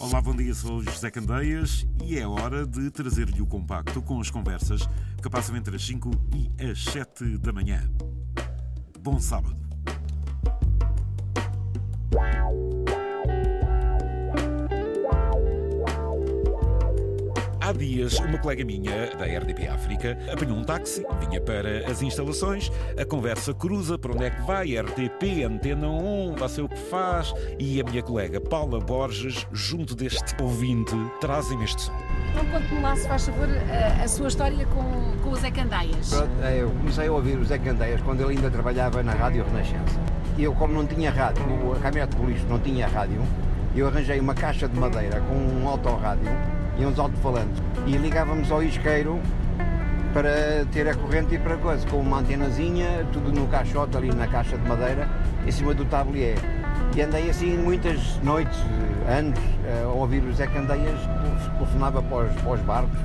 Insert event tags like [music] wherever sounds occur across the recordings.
Olá, bom dia, sou José Candeias e é hora de trazer-lhe o compacto com as conversas que passam entre as 5 e as 7 da manhã. Bom sábado. Há dias, uma colega minha da RDP África apanhou um táxi, vinha para as instalações, a conversa cruza para onde é que vai, RTP, Antena 1, vai ser o que faz, e a minha colega Paula Borges, junto deste ouvinte, trazem este som. Então conte-me lá, se faz favor, a, a sua história com, com o Zé Candeias. Pronto, é, eu comecei a ouvir o Zé Candeias quando ele ainda trabalhava na Rádio Renascença. E eu, como não tinha rádio, a caminhonete de lixo não tinha rádio, eu arranjei uma caixa de madeira com um autorrádio e uns alto-falantes. E ligávamos ao isqueiro para ter a corrente e para coisa, com uma antenazinha, tudo no caixote ali na caixa de madeira, em cima do tablier. E andei assim muitas noites, anos, a ouvir o Zé Candeias, telefonava para os, para os barcos,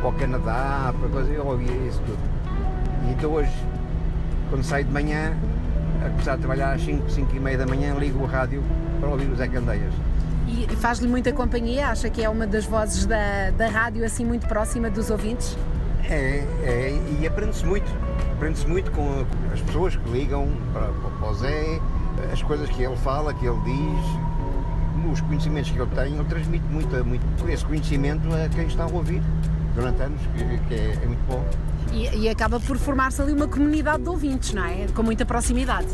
para o Canadá, para coisa, eu ouvia isso tudo. E então hoje, quando saio de manhã, a começar a trabalhar às 5, 5 e meia da manhã, ligo o rádio para ouvir o Zé Candeias. E faz-lhe muita companhia? Acha que é uma das vozes da, da rádio assim muito próxima dos ouvintes? É, é e aprende-se muito. Aprende-se muito com as pessoas que ligam para, para o Zé, as coisas que ele fala, que ele diz, os conhecimentos que ele tem, ele transmite muito, muito esse conhecimento a quem está a ouvir durante anos, que, que é, é, muito bom. E, e acaba por formar-se ali uma comunidade de ouvintes, não é? Com muita proximidade.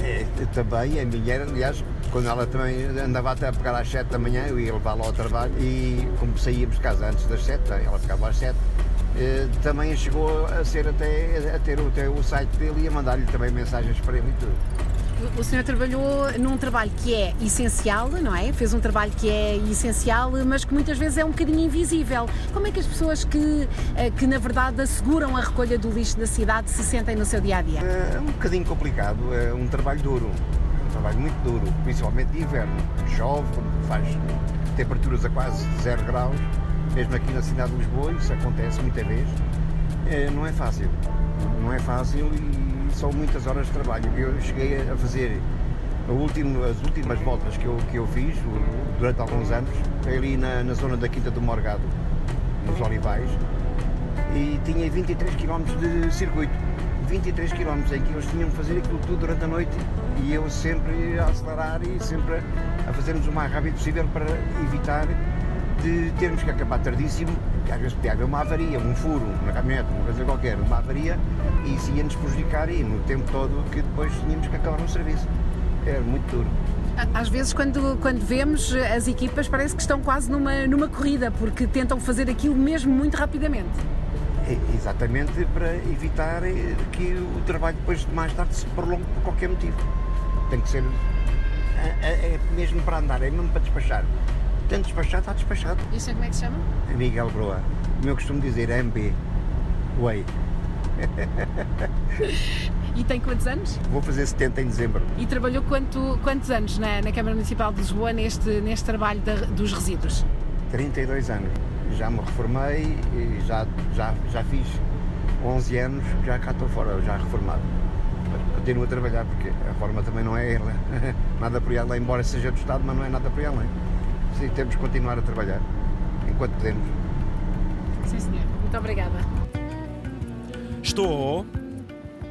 É, também, a minha, aliás, quando ela também andava até a pegar às 7 da manhã, eu ia levá-la ao trabalho e como saíamos de casa antes das 7, ela ficava às 7, eh, também chegou a ser até a ter até o site dele e a mandar-lhe também mensagens para ele e tudo. O senhor trabalhou num trabalho que é essencial, não é? Fez um trabalho que é essencial, mas que muitas vezes é um bocadinho invisível. Como é que as pessoas que, eh, que na verdade asseguram a recolha do lixo da cidade se sentem no seu dia a dia? É um bocadinho complicado, é um trabalho duro, trabalho muito duro, principalmente de inverno. Chove, faz temperaturas a quase zero graus, mesmo aqui na cidade de Lisboa, isso acontece muitas vezes. É, não é fácil, não é fácil e são muitas horas de trabalho. Eu cheguei a fazer último, as últimas voltas que eu, que eu fiz durante alguns anos, ali na, na zona da Quinta do Morgado, nos Olivais, e tinha 23 km de circuito. 23 km em que eles tinham que fazer aquilo tudo durante a noite e eu sempre a acelerar e sempre a fazermos o mais rápido possível para evitar de termos que acabar tardíssimo, que às vezes podia haver uma avaria, um furo na caminhonete, uma coisa qualquer, uma avaria, e isso ia-nos prejudicar e no tempo todo que depois tínhamos que acabar no serviço. Era muito duro. Às vezes, quando, quando vemos as equipas, parece que estão quase numa, numa corrida, porque tentam fazer aquilo mesmo muito rapidamente. É, exatamente para evitar que o trabalho depois mais tarde se prolongue por qualquer motivo. Tem que ser é, é mesmo para andar, é mesmo para despachar. Tem despachado, está despachado. E isso como é que se chama? Miguel Broa. Como eu costumo dizer, MB. Way. [laughs] e tem quantos anos? Vou fazer 70 em dezembro. E trabalhou quanto, quantos anos na, na Câmara Municipal de Lisboa neste, neste trabalho da, dos resíduos? 32 anos. Já me reformei e já, já, já fiz 11 anos, já cá estou fora, já reformado. Continuo a trabalhar porque a forma também não é ela. [laughs] nada por ir além, embora seja do Estado, mas não é nada por ir além. Sim, temos que continuar a trabalhar enquanto podemos. Sim, senhor. Muito obrigada. Estou.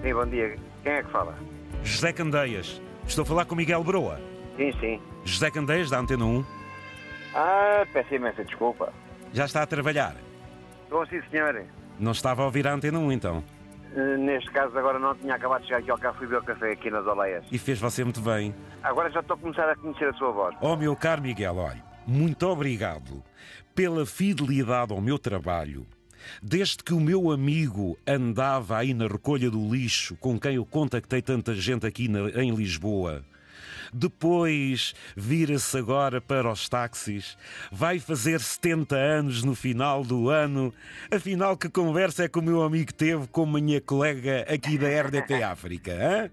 Sim, bom dia. Quem é que fala? José Candeias. Estou a falar com Miguel Broa. Sim, sim. José Candeias, da Antena 1. Ah, peço imensa desculpa. Já está a trabalhar? Bom, sim, senhor. Não estava a ouvir a Antena 1, então? Uh, neste caso, agora não tinha acabado de chegar aqui ao café e beber o café aqui nas Oleias. E fez você muito bem. Agora já estou a começar a conhecer a sua voz. Oh, meu caro Miguel, olha, muito obrigado pela fidelidade ao meu trabalho. Desde que o meu amigo andava aí na recolha do lixo, com quem eu contactei tanta gente aqui na, em Lisboa, depois vira-se agora para os táxis, vai fazer 70 anos no final do ano. Afinal, que conversa é que o meu amigo teve com a minha colega aqui da RDP [laughs] África? Hein?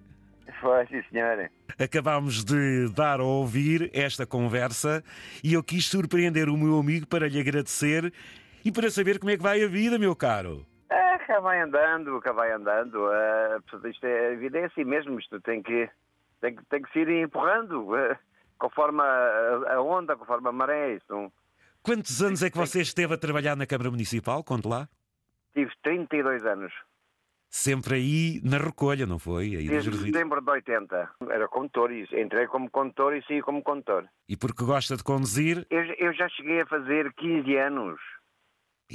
Foi, sim, senhora. Acabámos de dar a ouvir esta conversa e eu quis surpreender o meu amigo para lhe agradecer e para saber como é que vai a vida, meu caro. É, cá vai andando, cá vai andando. Uh, isto é, a vida é assim mesmo, isto tem que, tem que, tem que se ir empurrando. Uh, conforme a, onda, conforme a maré. Isso. Quantos anos é que você esteve a trabalhar na Câmara Municipal? Conte lá. Tive 32 anos. Sempre aí na recolha, não foi? Aí Desde setembro de 80. Era condutor e entrei como condutor e saí como condutor. E porque gosta de conduzir? Eu, eu já cheguei a fazer 15 anos.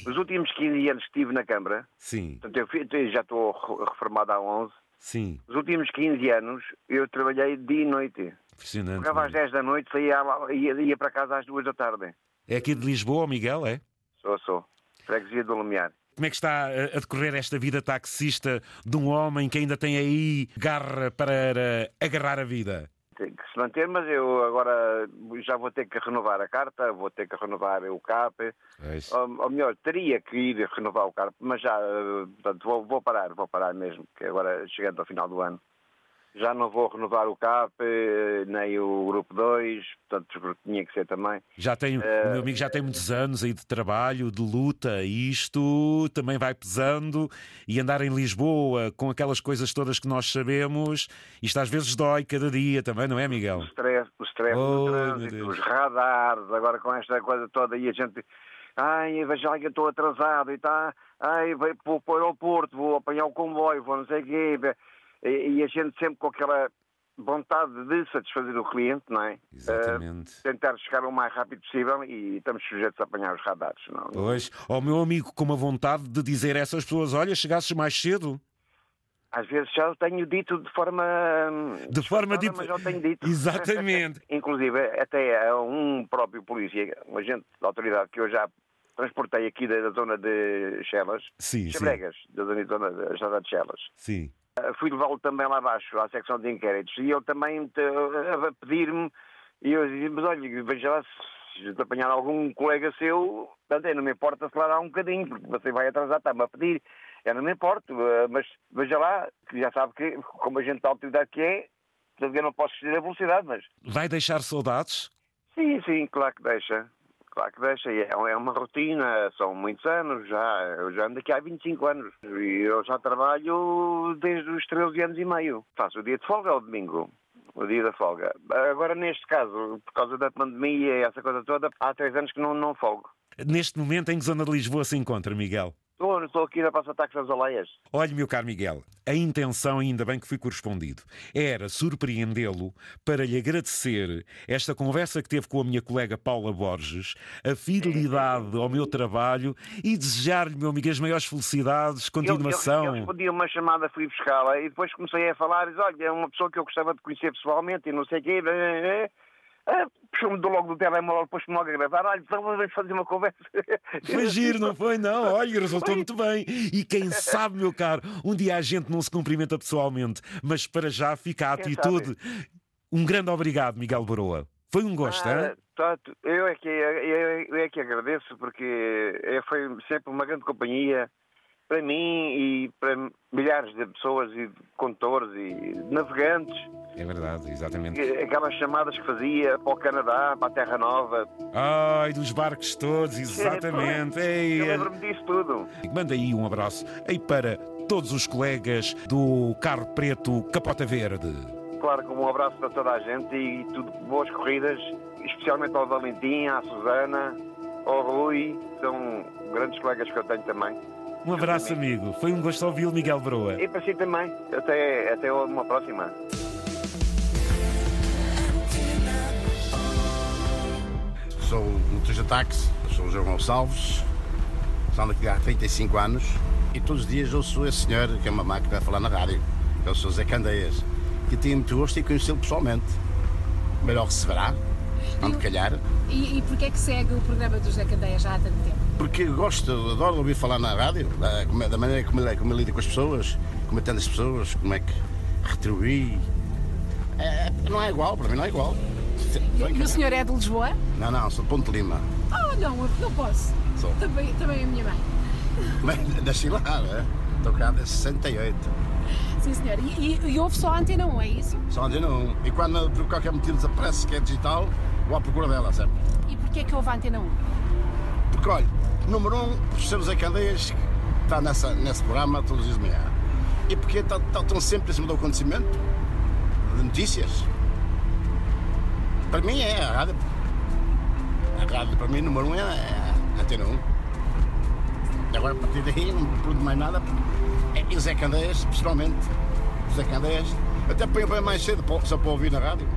Os últimos 15 anos que estive na Câmara, Sim, portanto, eu, já estou re- reformado há 11. Sim. Os últimos 15 anos eu trabalhei dia e noite. Impressionante. Chegava às 10 da noite, saía, ia, ia para casa às 2 da tarde. É aqui de Lisboa, Miguel, é? Sou, sou. Freguesia do Lumiar. Como é que está a decorrer esta vida taxista de um homem que ainda tem aí garra para agarrar a vida? Tem que se manter, mas eu agora já vou ter que renovar a carta, vou ter que renovar o CAP. Pois. Ou, ou melhor, teria que ir renovar o CAP, mas já, eh, portanto, vou, vou parar, vou parar mesmo, que agora chegando ao final do ano. Já não vou renovar o CAP, eh, nem o Grupo 2, portanto, tinha que ser também. Já tem, o meu amigo já tem muitos anos aí de trabalho, de luta, e isto também vai pesando. E andar em Lisboa com aquelas coisas todas que nós sabemos, isto às vezes dói cada dia também, não é, O Miguel? stress, o stress Oh, do trânsito, os radares, agora com esta coisa toda e a gente. Ai, veja lá que eu estou atrasado e está. Ai, vou vou para o aeroporto, vou apanhar o comboio, vou não sei o quê. E, a gente sempre com aquela vontade de satisfazer o cliente, não é? Exatamente. Eh, tentar chegar o mais rápido possível e estamos sujeitos a apanhar os radares. Não? Pois, ao meu amigo com uma vontade de dizer a essas pessoas: olha, chegasses mais cedo. Às vezes já o tenho dito de forma. hum, De forma tipo- Mas já tenho dito. Exatamente. [laughs] Inclusive, até a um próprio polícia, um agente da autoridade que eu já transportei aqui da, da zona de Chelas, Sim, sim. Chebregas, da zona, zona da estrada de Chelas. Sim. Uh, Fui levá-lo também lá abaixo, à secção de inquéritos, e ele também te- a pedir-me, e eu dizia, mas olha, veja lá se apanhar algum colega seu, portanto, não me importa acelerar um bocadinho, porque você vai atrasar, está-me a pedir, eu não me importo, uh, mas veja lá, que já sabe que, como a gente da autoridade que é, eu não posso exceder a velocidade, mas Vai deixar saudades? Sim, sim, claro que deixa. Claro que deixa. É é uma rotina, são muitos anos já. Eu já ando aqui há 25 anos. E eu já trabalho desde os 13 anos e meio. Faço o dia de folga ao domingo. O dia da folga. Agora, neste caso, por causa da pandemia e essa coisa toda, há três anos que não, não folgo. Neste momento, em que zona de Lisboa se encontra, Miguel? Estou, estou aqui na Praça Taques das Aleias. Olhe, meu caro Miguel, a intenção, ainda bem que fui correspondido, era surpreendê-lo para lhe agradecer esta conversa que teve com a minha colega Paula Borges, a fidelidade ao meu trabalho e desejar-lhe, meu amigo, as maiores felicidades, Eu, eu, continuação. eu respondi uma chamada, fui buscá-la e depois comecei a falar, disse, olha, é uma pessoa que eu gostava de conhecer pessoalmente e não sei o quê. Ah, Puxou-me do logo do telemóvel, pôs-me logo a gravar, olha, então vamos fazer uma conversa. Foi giro, não foi? Não, [laughs] olha, resultou muito bem. E quem sabe, meu caro, um dia a gente não se cumprimenta pessoalmente, mas para já fica a Quem atitude. Um grande obrigado, Miguel Boroa. Foi um gosto, Ah, hein? tanto, eu, é que, eu, eu é que agradeço porque é, foi sempre uma grande companhia para mim e para milhares de pessoas e de condutores e navegantes. É verdade, exatamente. Aquelas chamadas que fazia para o Canadá, para a Terra Nova. Ai, dos barcos todos, [laughs] exatamente. Ei, Eu lembro-me disso tudo. Manda aí um abraço aí para todos os colegas do Carro Preto Capota Verde. Claro que um abraço para toda a gente e tudo boas corridas, especialmente ao Valentim, à Susana, ao Rui, são grandes colegas que eu tenho também. Um abraço, amigo. Foi um gosto ouvi-lo, Miguel Broa. E para si também. Até, até uma próxima. Sou motorista de táxi, sou o João Gonçalves, ando aqui há 35 anos e todos os dias ouço esse senhor, que é uma máquina a falar na rádio, que é o Sr. Zé Candeias, que tenho muito gosto em conhecê-lo pessoalmente. Melhor que se verá, onde calhar, E, e porquê é que segue o programa do José Candeia já há tanto tempo? porque gosto, adoro ouvir falar na rádio, da, como é- da maneira como ele, como ele lida com as pessoas, como atende as pessoas, como é que retribui. É, não é igual, para mim não é igual. E o senhor é de Lisboa? Não, não, sou de Ponte Lima. Oh, não, eu não posso. Sou. Também, também a minha mãe. Mas [laughs] nasci lá, né? Estou cá desde 68. Sim, senhor. E, e, e ouve só a Antena 1, é isso? Só antena 1. E quando por qualquer motivo desaparece que é digital, vou à procura dela, sempre. E porquê é que ouve a Antena 1? Porque olha, número 1, um, por ser o Zé Candeias, que está nessa, nesse programa todos os dias de manhã. E porque estão sempre em cima do acontecimento, de notícias. para mim é a rádio. A rádio para mim, número um, é a Antena 1. Agora, a partir daí, não pergunto mais nada. É, e Zé Candeias, pessoalmente. Zé Candeias. Até põe bem mais cedo só para ouvir na rádio.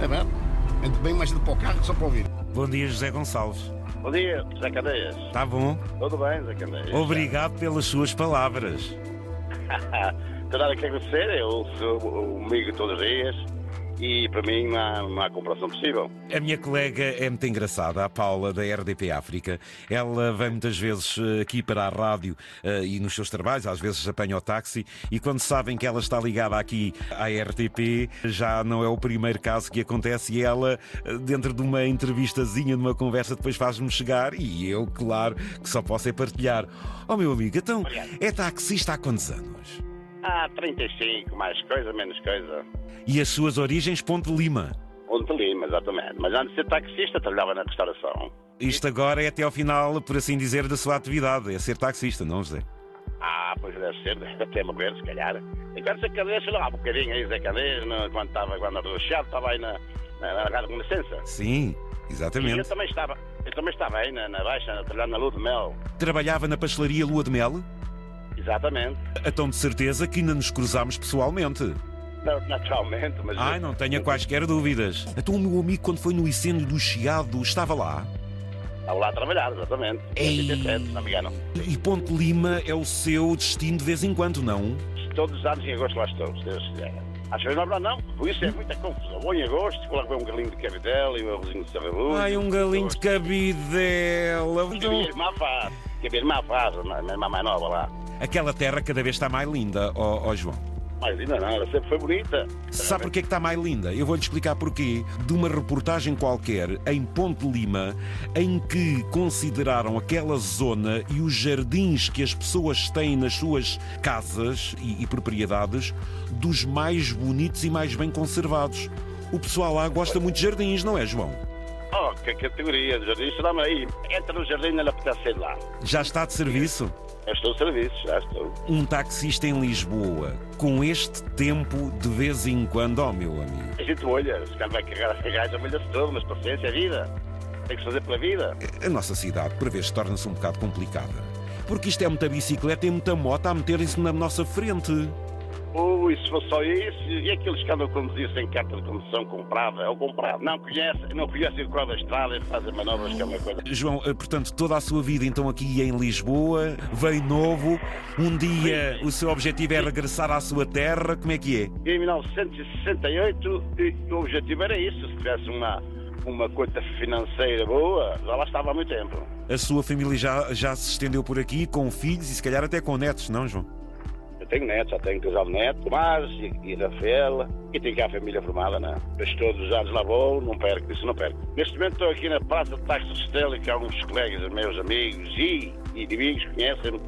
É verdade. Entro bem mais cedo para o carro só para ouvir. Bom dia, José Gonçalves. Bom dia, Zé Candeias. Está bom? Tudo bem, Zé Candeias? Obrigado pelas suas palavras. Tenho nada que agradecer, eu sou o amigo todos os dias e para mim não há, não há comparação possível. A minha colega é muito engraçada, a Paula, da RDP África. Ela vem muitas vezes eh, aqui para a rádio uh, e nos seus trabalhos, às vezes apanha o táxi, e quando sabem que ela está ligada aqui à RTP, já não é o primeiro caso que acontece, e ela, eh, dentro de uma entrevistazinha, numa conversa, depois faz-me chegar, e eu, claro, que só posso é partilhar. Oh, meu amigo, então, é taxista há quantos anos? Há 35, mais coisa, menos coisa. E as suas origens, Ponte Lima? Ponte Lima, exatamente. Mas antes de ser taxista, trabalhava na restauração. Isto agora é até ao final, por assim dizer, da sua atividade. É ser taxista, não, José? Ah, pois deve ser, [laughs] até morrer, se calhar. Enquanto Zé Cadeias, lá, um bocadinho aí, Zé Cadeias, quando estava, quando era do Chave, estava aí na, na, na licença. Sim, exatamente. E eu também estava, eu também estava aí na, na Baixa, trabalhando na Lua de Mel. Trabalhava na pastelaria Lua de Mel? Exatamente. Então, de certeza que ainda nos cruzámos pessoalmente. Não, naturalmente, mas. Ai, não tenha quaisquer dúvidas. Então, o meu amigo, quando foi no incêndio do Chiado, estava lá? Estava lá a trabalhar, exatamente. Em 87, não me engano. E Ponte Lima é o seu destino de vez em quando, não? Todos os anos em agosto lá estou, se Deus quiser. Às vezes não, não, por isso é muita confusão. Vou em agosto, comer um galinho de cabidela e um arrozinho de sarrabujo. Ai, um galinho de cabidela. Minha irmã faz, que a minha irmã faz, a minha irmã mais nova lá. Aquela terra cada vez está mais linda, ó oh, João. Mais linda não, ela sempre foi bonita. Sabe porquê que está mais linda? Eu vou-lhe explicar porquê. De uma reportagem qualquer em Ponte Lima, em que consideraram aquela zona e os jardins que as pessoas têm nas suas casas e, e propriedades dos mais bonitos e mais bem conservados. O pessoal lá gosta muito de jardins, não é, João? Oh, que categoria de jardim. Dá-me aí. Entra no jardim e sair lá. Já está de serviço? Eu estou de serviço, já estou. Um taxista em Lisboa, com este tempo, de vez em quando, ó oh, meu amigo. A gente olha, se cara vai carregar a gaja, molha-se todo, mas paciência, é vida. Tem que se fazer pela vida. A nossa cidade, por vezes, torna-se um bocado complicada. Porque isto é muita bicicleta e muita moto a meterem-se na nossa frente. Ui, se fosse só isso, e aqueles que andam a conduzir sem carta de condução comprada ou comprada, não conhecem, não conhecem o código da estrada e fazem manobras que é uma coisa. João, eh, portanto, toda a sua vida então aqui em Lisboa, veio novo, um dia o seu objetivo é regressar à sua terra, como é que é? Em 1968 o objetivo era isso, se tivesse uma, uma conta financeira boa, já lá estava há muito tempo. A sua família já, já se estendeu por aqui com filhos e se calhar até com netos, não, João? Tenho netos, já tenho casal de neto, Tomás e, e Rafael, e tenho cá a família formada, né? Mas todos os anos lá vou, não perco, isso não perco. Neste momento estou aqui na Praça de Taxi Restelo, que alguns colegas, meus amigos e, e amigos conhecem-me,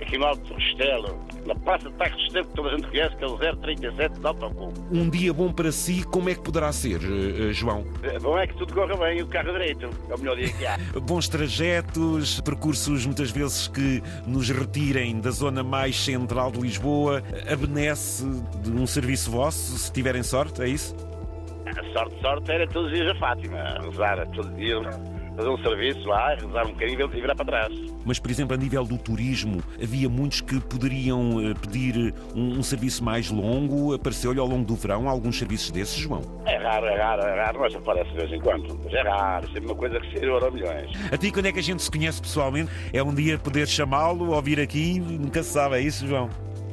aqui no Alto Restelo, na Praça de Taxi Restelo, que toda a gente conhece, que é o 037 de Autocom. Um dia bom para si, como é que poderá ser, uh, João? É, bom é que tudo corra bem, o carro direito, é o melhor dia que há. [laughs] Bons trajetos, percursos muitas vezes que nos retirem da zona mais central de Lisboa, abenece de um serviço vosso, se tiverem sorte, é isso? A sorte, sorte era todos os dias a Fátima, a rezar todos os dias fazer um serviço lá, rezar um bocadinho e virar para trás. Mas, por exemplo, a nível do turismo, havia muitos que poderiam eh, pedir um, um serviço mais longo. Apareceu-lhe ao longo do verão alguns serviços desses, João? É raro, é raro, é raro, mas aparece de vez em quando. Mas é raro, sempre uma coisa que se euro milhões. A ti, quando é que a gente se conhece pessoalmente? É um dia poder chamá-lo ou vir aqui? Nunca se sabe, é isso, João?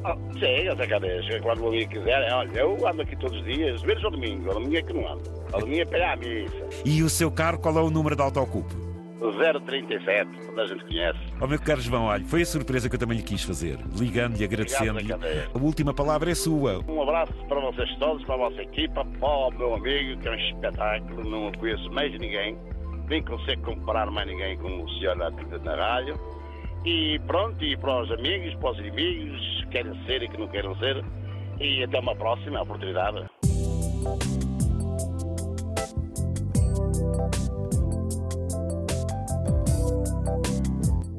Oh, sim, até cadeias. Quando o amigo quiser, olha, eu ando aqui todos os dias, menos ao domingo. Ao domingo é que não ando. Ao domingo é para à missa. E o seu carro, qual é o número de autocupo? O 037, toda a gente conhece. Ó oh, meu caro João, olha, foi a surpresa que eu também lhe quis fazer. Ligando e agradecendo-lhe. A última palavra é sua. Um abraço para vocês todos, para a vossa equipa, para o meu amigo, que é um espetáculo, não conheço mais ninguém, nem consigo comparar mais ninguém com o senhor na rádio. E pronto, e para os amigos, para os inimigos, que querem ser e que não querem ser. E até uma próxima oportunidade.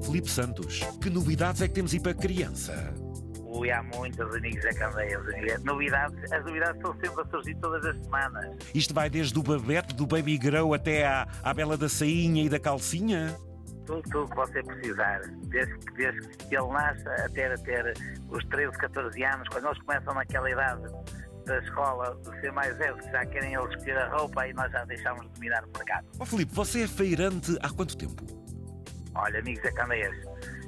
Felipe Santos, que novidades é que temos aí para a criança? Ui, há muitas amigos a candeias. Novidades, as novidades estão sempre a surgir todas as semanas. Isto vai desde o babete, do baby grow até à, à bela da sainha e da calcinha? Tudo, tudo que você precisar. Desde, desde que ele nasce até ter os 13, 14 anos, quando eles começam naquela idade da escola de ser mais velhos, que já querem eles escolher a roupa e nós já deixamos de dominar o mercado. Ó Filipe, você é feirante há quanto tempo? Olha, amigos é candeias,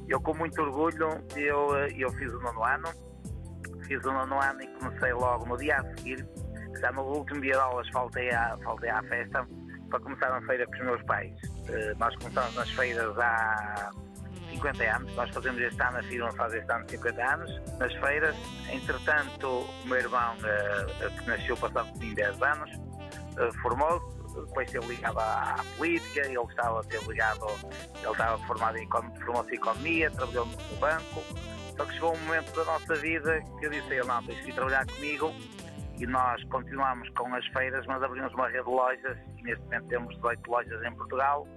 eu com muito orgulho, eu, eu fiz o nono ano, fiz o nono ano e comecei logo no dia a seguir, já no último dia de aulas faltei à, faltei à festa para começar a feira com os meus pais. Uh, nós começamos nas feiras há 50 anos, nós fazemos este ano, a firma faz este ano 50 anos, nas feiras. Entretanto, o meu irmão, uh, que nasceu passado de 10 anos, uh, formou-se, depois esteve ligado à, política, ele estava a ligado, ele estava formado em formou-se em economia, trabalhou no banco, só que chegou um momento da nossa vida que eu disse a ele, não, tens que trabalhar comigo e nós continuamos com as feiras, mas abrimos uma rede de lojas e neste momento temos 18 lojas em Portugal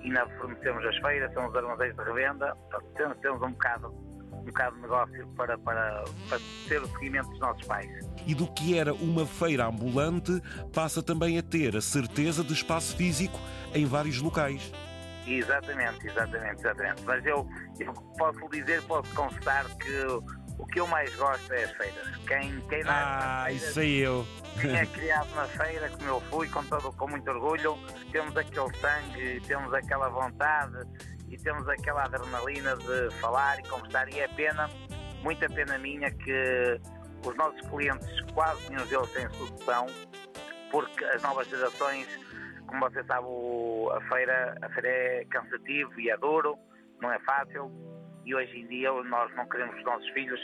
e ainda fornecemos as feiras, são os armazéns de revenda, temos, temos um bocado um bocado de negócio para, para, para ter o seguimento dos nossos pais. E do que era uma feira ambulante, passa também a ter a certeza de espaço físico em vários locais. Exatamente, exatamente, exatamente. Mas eu, eu posso dizer, posso constar que o que eu mais gosto é as feiras. Quem, quem ah, feiras, isso aí eu. Quem é [laughs] criado na feira, como eu fui, com, todo, com muito orgulho, temos aquele sangue, temos aquela vontade e temos aquela adrenalina de falar e conversar. E é pena, muita pena minha, que os nossos clientes, quase nenhum deles têm solução, porque as novas gerações, como você sabe, a feira, a feira é cansativo e é duro, não é fácil e hoje em dia nós não queremos os nossos filhos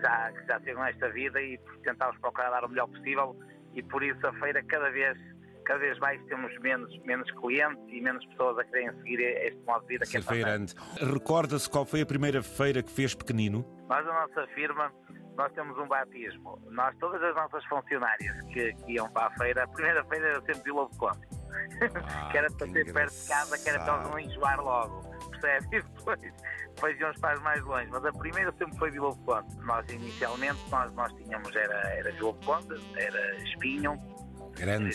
já, que já chegam esta vida e tentamos procurar dar o melhor possível e por isso a feira cada vez cada vez mais temos menos, menos clientes e menos pessoas a quererem seguir este modo de vida que é feirante. Recorda-se qual foi a primeira feira que fez pequenino? Nós, a nossa firma, nós temos um batismo. Nós, todas as nossas funcionárias que, que iam para a feira, a primeira feira era sempre Vila de Conde. Ah, que era para ter perto de casa, que era para não enjoar logo. Percebe? E depois depois íamos para as mais longe, mas a primeira sempre foi Vila do Conde. Nós inicialmente nós, nós tínhamos, era, era Vila do Conde, era Espinho, Grande.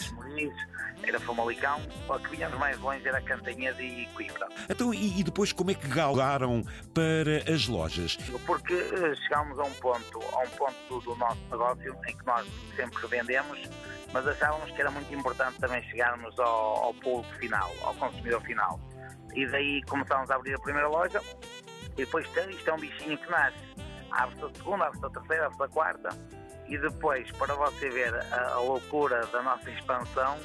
era Famalicão, o que vinhamos mais longe era Cantanhede e Coimbra. Então, e, e, depois como é que galgaram para as lojas? Porque uh, chegámos a um ponto, a um ponto do nosso negócio em que nós sempre revendemos, mas achávamos que era muito importante também chegarmos ao, ao público final, ao consumidor final. E daí começámos a abrir a primeira loja, e depois isto é um bichinho que nasce. Abre-se a segunda, abre-se a terceira, abre-se a quarta. E depois, para você ver a, a, loucura da nossa expansão,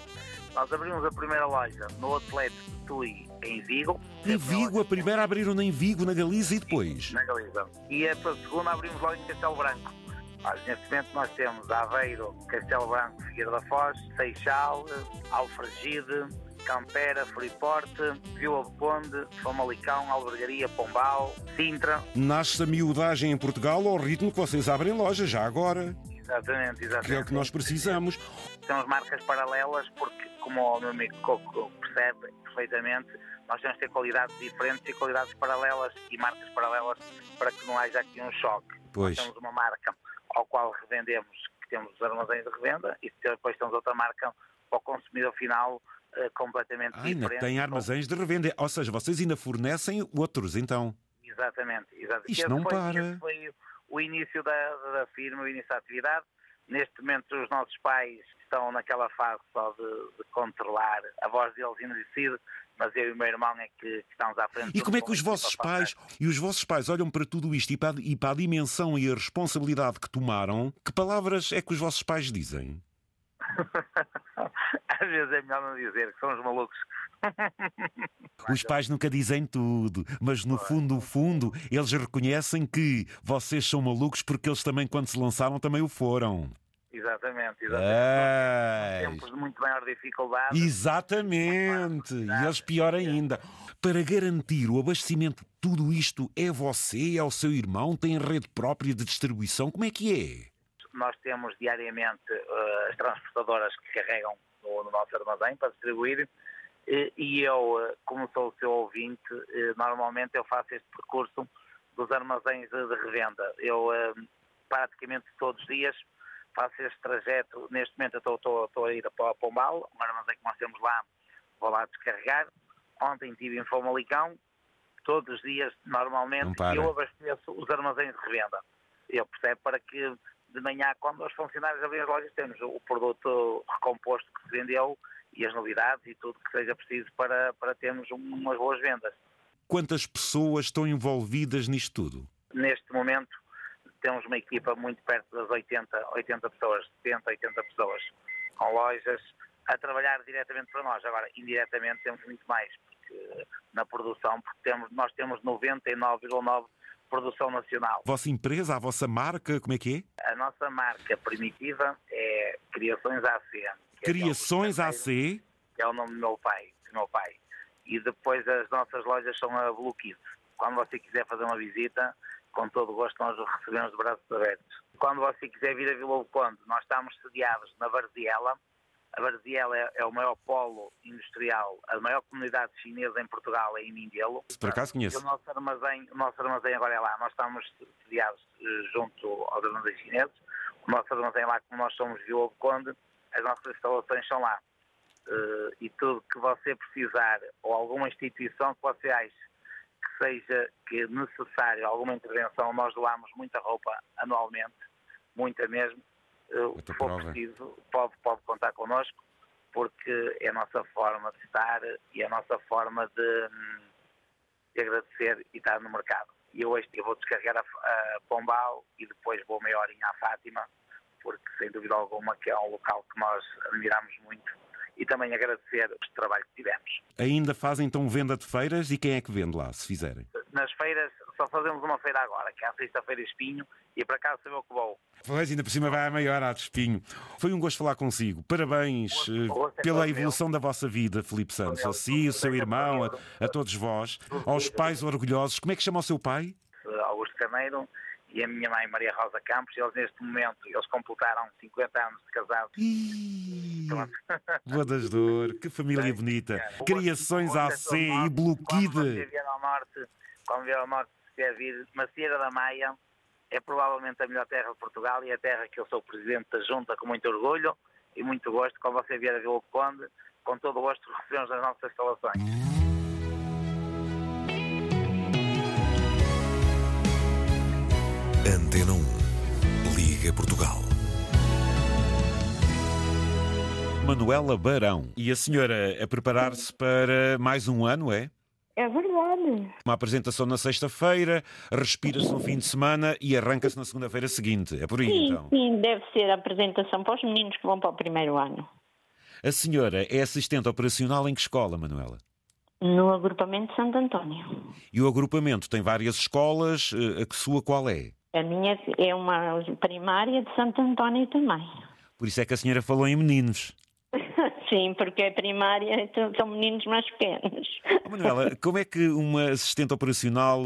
nós abrimos a primeira loja no Outlet de Tui, em Vigo. Em Vigo? A primeira abriram em Vigo, na Galiza e depois? Na Galiza. E a segunda abrimos logo em Castelo Branco. Mas, neste momento nós temos Aveiro, Castelo Branco, Figueira da Foz, Seixal, Alfragide, Campera, Freeporte, Vila do Conde, Famalicão, Albergaria, Pombal, Sintra. Nasce a miudagem em Portugal ao ritmo que vocês abrem loja, já agora. Exatamente, exatamente. Que é o que nós precisamos. Temos marcas paralelas porque, como o meu amigo Coco percebe perfeitamente, nós temos que ter qualidades diferentes e qualidades paralelas e marcas paralelas para que não haja aqui um choque. Pois. Nós temos uma marca ao qual revendemos, que temos os armazéns de revenda, e depois temos outra marca para o consumidor final uh, completamente ah, ainda diferente. tem armazéns de revenda, ou seja, vocês ainda fornecem outros, então. Exatamente, exatamente. Isto não foi, para. foi o início da, da firma, o início da atividade. Neste momento os nossos pais estão naquela fase só de, de controlar, a voz deles ainda decide, mas eu e o meu irmão é que, que estamos à frente. E como é que os vossos pais e os vossos pais olham para tudo isto e para, e para a dimensão e a responsabilidade que tomaram? Que palavras é que os vossos pais dizem? [laughs] [laughs] Às vezes é melhor não dizer que são os malucos. [laughs] Os pais nunca dizem tudo, mas no fundo, no fundo, eles reconhecem que vocês são malucos porque eles também, quando se lançaram, também o foram. Exatamente, exatamente. Tempos de muito maior dificuldade. Exatamente, e eles pior ainda. Para garantir o abastecimento de tudo isto, é você, é o seu irmão, tem rede própria de distribuição? Como é que é? Nós temos diariamente uh, as transportadoras que carregam no, no, nosso armazém para distribuir uh, e eu, uh, como sou o seu ouvinte, normalmente eu faço este percurso dos armazéns de, de revenda. Eu praticamente todos os dias faço este trajeto. Neste momento eu estou, estou, estou a ir para Pombal, um armazém que nós temos lá, vou lá descarregar. Ontem estive em Famalicão, todos os dias, normalmente, eu abasteço os armazéns de revenda. Eu percebo para que de manhã, quando os funcionários abrem as lojas, temos o produto recomposto que se vendeu e as novidades e tudo que seja preciso para, para termos umas boas vendas. Quantas pessoas estão envolvidas nisto tudo? Neste momento temos uma equipa muito perto das 80, 80 pessoas, 70, 80 pessoas, com lojas a trabalhar diretamente para nós. Agora, indiretamente temos muito mais, porque na produção, porque temos, nós temos 99,9% produção nacional. Vossa empresa, a vossa marca, como é que é? A nossa marca primitiva é Criações AC. É Criações é AC? Que é o nome do meu pai, do meu pai. E depois as nossas lojas são a Blue Kids. Quando você quiser fazer uma visita, com todo o gosto nós o recebemos de braços abertos. Quando você quiser vir a Vila do Conde, nós estamos sediados na Varziela, a Varziela é, é, o maior polo industrial, a maior comunidade chinesa em Portugal é em Mindelo. Por acaso conheço. o nosso, armazém, o nosso armazém agora é lá. Nós estamos sediados eh, junto aos armazéns chineses. O nosso armazém é lá, como nós somos Vila do Conde, as nossas instalações são lá. Uh, e tudo que você precisar, ou alguma instituição que você ache que seja que necessário alguma intervenção, nós doamos muita roupa anualmente, muita mesmo, se for prova. preciso, pode, pode contar connosco, porque é a nossa forma de estar e é a nossa forma de, de agradecer e estar no mercado. E hoje eu vou descarregar a, a Pombal e depois vou meia horinha à Fátima, porque sem dúvida alguma que é um local que nós admiramos muito e também agradecer o trabalho que tivemos. Ainda fazem então venda de feiras e quem é que vende lá, se fizerem? Nas feiras, só fazemos uma feira agora, que é a sexta-feira Espinho, e para cá sou eu que vou. Pois, ainda por cima vai a maior, a de Espinho. Foi um gosto falar consigo. Parabéns uh, pela evolução da vossa vida, Felipe Santos. A si, o seu irmão, a, a todos vós, aos pais orgulhosos. Como é que chama o seu pai? Augusto Carneiro e a minha mãe Maria Rosa Campos, eles neste momento, eles completaram 50 anos de casados. [laughs] Boa das dor, que família bonita. Criações AC e Bloquide. Quando vier ao norte, quando vier ao norte, se quer vir, Macieira da Maia é provavelmente a melhor terra de Portugal e é a terra que eu sou presidente da Junta com muito orgulho e muito gosto. Quando você vier a Vila Conde, com todo o gosto recebemos as nossas instalações. Antena 1. Liga Portugal. Manuela Barão. E a senhora a preparar-se para mais um ano, é? É verdade. Uma apresentação na sexta-feira, respira-se no fim de semana e arranca-se na segunda-feira seguinte. É por aí, sim, então? Sim, deve ser a apresentação para os meninos que vão para o primeiro ano. A senhora é assistente operacional em que escola, Manuela? No agrupamento de Santo António. E o agrupamento tem várias escolas, eh, a que sua qual é? A minha é uma primária de Santo António também. Por isso é que a senhora falou em meninos. Sim, porque é primária [laughs] então são meninos mais pequenos. Oh, Manuela, [laughs] como é que uma assistente operacional,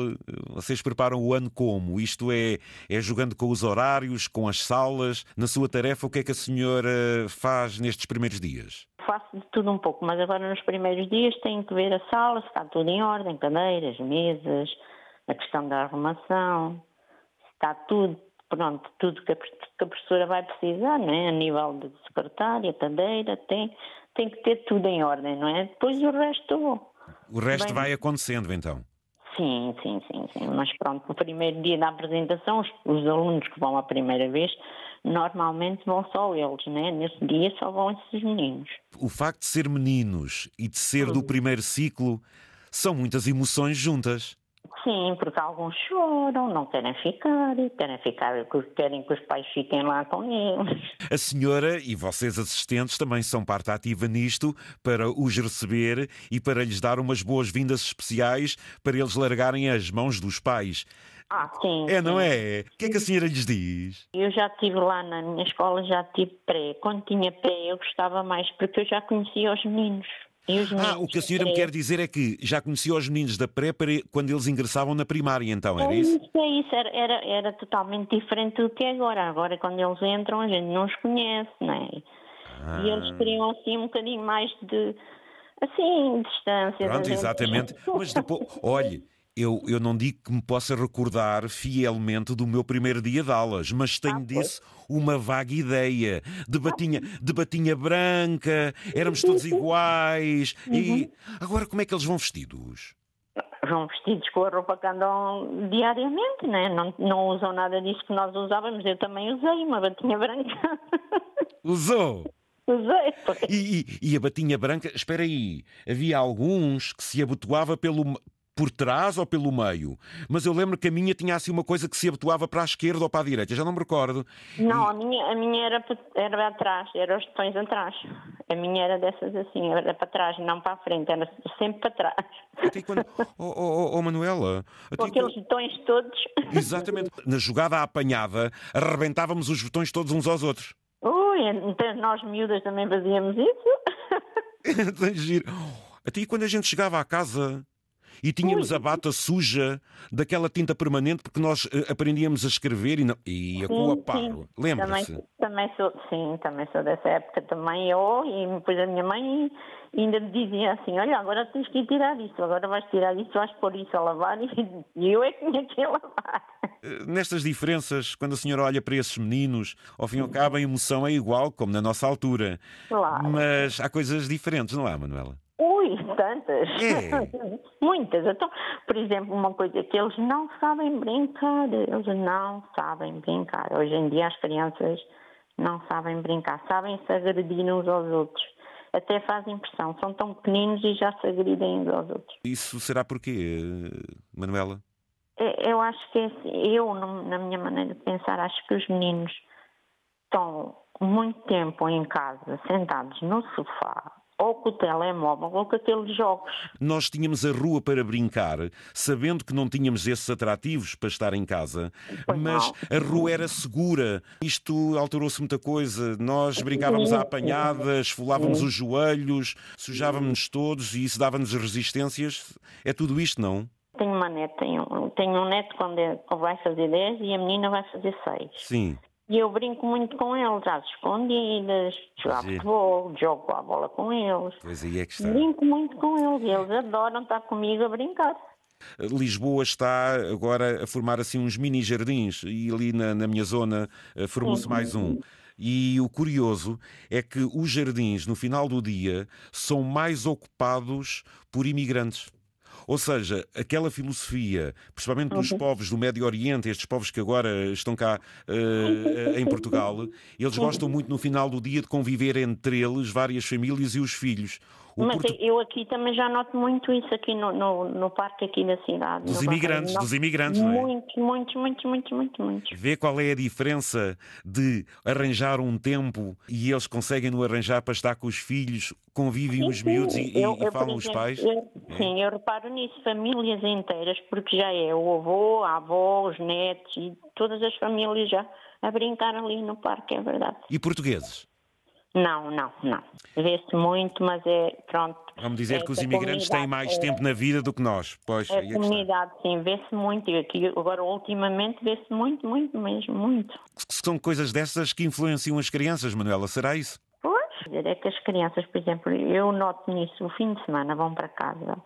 vocês preparam o ano como? Isto é, é jogando com os horários, com as salas? Na sua tarefa, o que é que a senhora faz nestes primeiros dias? Faço de tudo um pouco, mas agora nos primeiros dias tenho que ver a sala, se está tudo em ordem, cadeiras, mesas, a questão da arrumação, está tudo, pronto, tudo que a, que a professora vai precisar, não é? A nível de secretária, cadeira, tem, tem que ter tudo em ordem, não é? Depois o resto. O resto bem, vai acontecendo então? Sim, sim, sim, sim. Mas pronto, no primeiro dia da apresentação, os, os alunos que vão a primeira vez, normalmente vão só eles, né? Nesse dia só vão esses meninos. O facto de ser meninos e de ser do primeiro ciclo são muitas emoções juntas. Sim, porque alguns choram, não querem ficar, querem ficar, querem que os pais fiquem lá com eles. A senhora e vocês assistentes também são parte ativa nisto para os receber e para lhes dar umas boas-vindas especiais para eles largarem as mãos dos pais. Ah, sim. É, sim. não é? O que é que a senhora lhes diz? Eu já estive lá na minha escola, já tive pré. Quando tinha pré, eu gostava mais, porque eu já conhecia os meninos. Ah, o que a senhora me quer dizer é que já conhecia os meninos da pré quando eles ingressavam na primária, então, era isso? É isso, era, era, era totalmente diferente do que é agora. Agora, quando eles entram, a gente não os conhece, não é? Ah. E eles teriam assim um bocadinho mais de, assim, distância. Pronto, exatamente. Mas depois, [laughs] olhe, Eu, eu não digo que me possa recordar fielmente do meu primeiro dia de aulas, mas tenho Ah, disso uma vaga ideia. De batinha, de batinha branca, éramos todos iguais. E Uhum. agora como é que eles vão vestidos? Vão vestidos com a roupa que andam diariamente, né? não, não usam nada disso que nós usávamos. Eu também usei uma batinha branca. [laughs] Usou! E, e- e a batinha branca, espera aí, havia alguns que se abotoava pelo por trás ou pelo meio, mas eu lembro que a minha tinha assim uma coisa que se abotoava para a esquerda ou para a direita, já não me recordo. Não, a minha, a minha era, era atrás, era os botões atrás. A minha era dessas assim, era para trás, não para a frente, era sempre para trás. Até quando... [laughs] Oh, oh, oh, oh, Manuela, Com aqueles quando- botões todos. exatamente, na jogada à apanhada, arrebentávamos os botões todos uns aos outros. Ui, então nós miúdas também fazíamos isso. [laughs] Tão giro. Até quando a gente chegava à casa e tínhamos a bata suja daquela tinta permanente porque nós eh, aprendíamos a escrever e, não... e a cua Sim, paro. Lembra-se? Também, também sou, sim, também sou dessa época também eu, e depois a minha mãe ainda me dizia assim, olha, agora tens que ir tirar isso, agora vais tirar isso, vais pôr isso a lavar [laughs] e, eu é que tinha que lavar. Eh, Nestas diferenças, quando a senhora olha para esses meninos, ao fim e ao cabo a emoção é igual, como na nossa altura. Claro. Mas há coisas diferentes, não há, Manuela? Ui, tantas. É. [laughs] Muitas. Então, por exemplo, uma coisa que eles não sabem brincar. Eles não sabem brincar. Hoje em dia as crianças não sabem brincar. Sabem se agredir uns aos outros. Até fazem impressão. São tão pequeninos e já se agridem uns aos outros. Isso será porquê, Manuela? É, Eu acho que é assim, eu, na minha maneira de pensar, acho que os meninos estão muito tempo em casa, sentados no sofá, ou com o telemóvel, ou com aqueles jogos. Nós tínhamos a rua para brincar, sabendo que não tínhamos esses atrativos para estar em casa, Pois mas a rua era segura. Isto alterou-se muita coisa. Nós brincávamos à apanhada, esfolávamos os joelhos, sujávamos todos e isso dava-nos resistências. É tudo isto, não? Tenho uma neta, tenho, tenho um neto quando é- vai fazer 10 e a menina vai fazer 6. Sim. E eu brinco muito com eles, às escondidas, Pois é. futebol, jogo a bola com eles. Pois aí é que está. Brinco muito com eles e eles adoram estar comigo a brincar. Lisboa está agora a formar assim uns mini jardins e ali na, na minha zona eh, formou-se mais um. E o curioso é que os jardins, no final do dia, são mais ocupados por imigrantes. Ou seja, aquela filosofia, principalmente dos povos do Médio Oriente, estes povos que agora estão cá eh, em Portugal, eles gostam muito no final do dia de conviver entre eles, várias famílias e os filhos. Mas Portu- eu aqui também já noto muito isso aqui no, no, no parque aqui da cidade. Dos imigrantes, dos imigrantes, não é? Muitos, muitos, muitos, muitos, muitos, muitos. Vê qual é a diferença de arranjar um tempo e eles conseguem no arranjar para estar com os filhos, convivem os miúdos e, e- Eu- e eu, falam os exemplo, pais? eu- sim, eu reparo nisso, famílias inteiras, porque já é o avô, a avó, os netos e todas as famílias já a brincar ali no parque, é verdade. E portugueses? Não, não, não. Vê-se muito, mas é pronto. Vamos dizer é que os imigrantes têm mais é- tempo na vida do que nós. Pois, A é está. comunidade, sim, vê-se muito. E aqui, agora, ultimamente, vê-se muito, muito mesmo, muito. São coisas dessas que influenciam as crianças, Manuela, será isso? Pois, é que as crianças, por exemplo, eu noto nisso, o fim de semana vão para casa